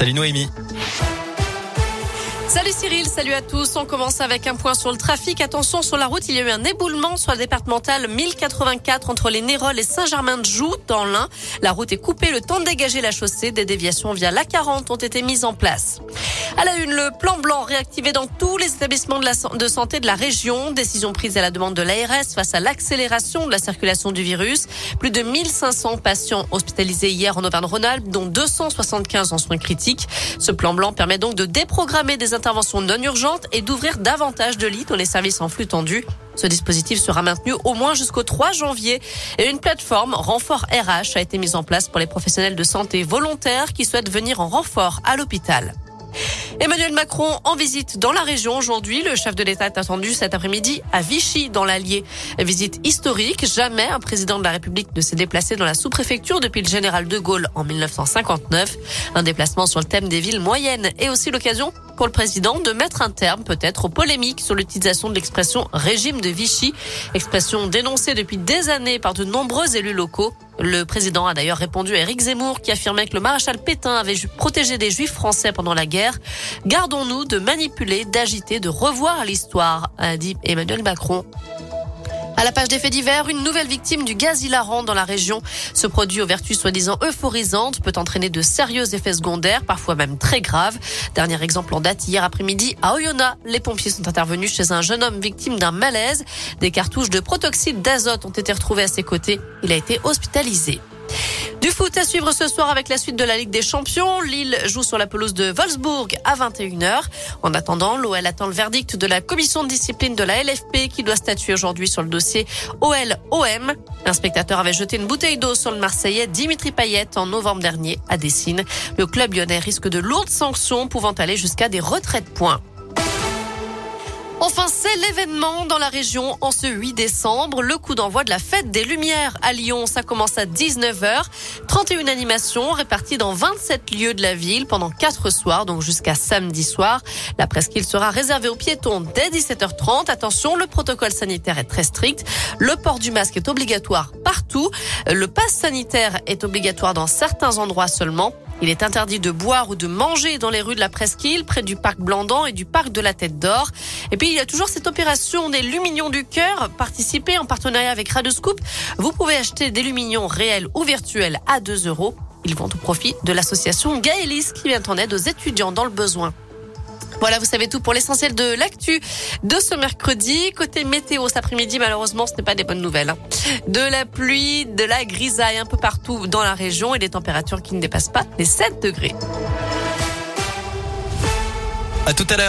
Salut Noémie. Salut Cyril, salut à tous. On commence avec un point sur le trafic. Attention sur la route, il y a eu un éboulement sur la départementale 1084 entre les Néroles et Saint-Germain-de-Joux dans l'Ain. La route est coupée, le temps de dégager la chaussée. Des déviations via l'A40 ont été mises en place. À la une, le plan blanc réactivé dans tous les établissements de, la, de santé de la région. Décision prise à la demande de l'ARS face à l'accélération de la circulation du virus. Plus de 1500 patients hospitalisés hier en Auvergne-Rhône-Alpes, dont 275 en soins critiques. Ce plan blanc permet donc de déprogrammer des interventions non urgentes et d'ouvrir davantage de lits dans les services en flux tendu. Ce dispositif sera maintenu au moins jusqu'au 3 janvier et une plateforme renfort RH a été mise en place pour les professionnels de santé volontaires qui souhaitent venir en renfort à l'hôpital. Emmanuel Macron en visite dans la région aujourd'hui. Le chef de l'État est attendu cet après-midi à Vichy dans l'Allier. Visite historique. Jamais un président de la République ne s'est déplacé dans la sous-préfecture depuis le général de Gaulle en 1959. Un déplacement sur le thème des villes moyennes et aussi l'occasion pour le président de mettre un terme peut-être aux polémiques sur l'utilisation de l'expression régime de Vichy, expression dénoncée depuis des années par de nombreux élus locaux. Le président a d'ailleurs répondu à Éric Zemmour qui affirmait que le maréchal Pétain avait protégé des juifs français pendant la guerre. Gardons-nous de manipuler, d'agiter, de revoir l'histoire, a dit Emmanuel Macron. À la page des faits divers, une nouvelle victime du gaz hilarant dans la région. Ce produit aux vertus soi-disant euphorisantes peut entraîner de sérieux effets secondaires, parfois même très graves. Dernier exemple en date hier après-midi à Oyonnax. Les pompiers sont intervenus chez un jeune homme victime d'un malaise. Des cartouches de protoxyde d'azote ont été retrouvées à ses côtés. Il a été hospitalisé. Du foot à suivre ce soir avec la suite de la Ligue des Champions. Lille joue sur la pelouse de Wolfsburg à 21h. En attendant, l'OL attend le verdict de la commission de discipline de la LFP qui doit statuer aujourd'hui sur le dossier OL-OM. Un spectateur avait jeté une bouteille d'eau sur le Marseillais Dimitri Payet en novembre dernier à Dessine. Le club lyonnais risque de lourdes sanctions pouvant aller jusqu'à des retraits de points. Enfin, l'événement dans la région en ce 8 décembre, le coup d'envoi de la fête des Lumières à Lyon. Ça commence à 19h. 31 animations réparties dans 27 lieux de la ville pendant 4 soirs, donc jusqu'à samedi soir. La presqu'île sera réservée aux piétons dès 17h30. Attention, le protocole sanitaire est très strict. Le port du masque est obligatoire partout. Le pass sanitaire est obligatoire dans certains endroits seulement. Il est interdit de boire ou de manger dans les rues de la Presqu'île, près du parc Blandan et du parc de la Tête d'Or. Et puis, il y a toujours cette opération des Luminions du Cœur, participée en partenariat avec Radescoop. Vous pouvez acheter des Luminions réels ou virtuels à 2 euros. Ils vont au profit de l'association Gaëlis qui vient en aide aux étudiants dans le besoin. Voilà, vous savez tout pour l'essentiel de l'actu de ce mercredi. Côté météo, cet après-midi, malheureusement, ce n'est pas des bonnes nouvelles. Hein. De la pluie, de la grisaille un peu partout dans la région et des températures qui ne dépassent pas les 7 degrés. À tout à l'heure.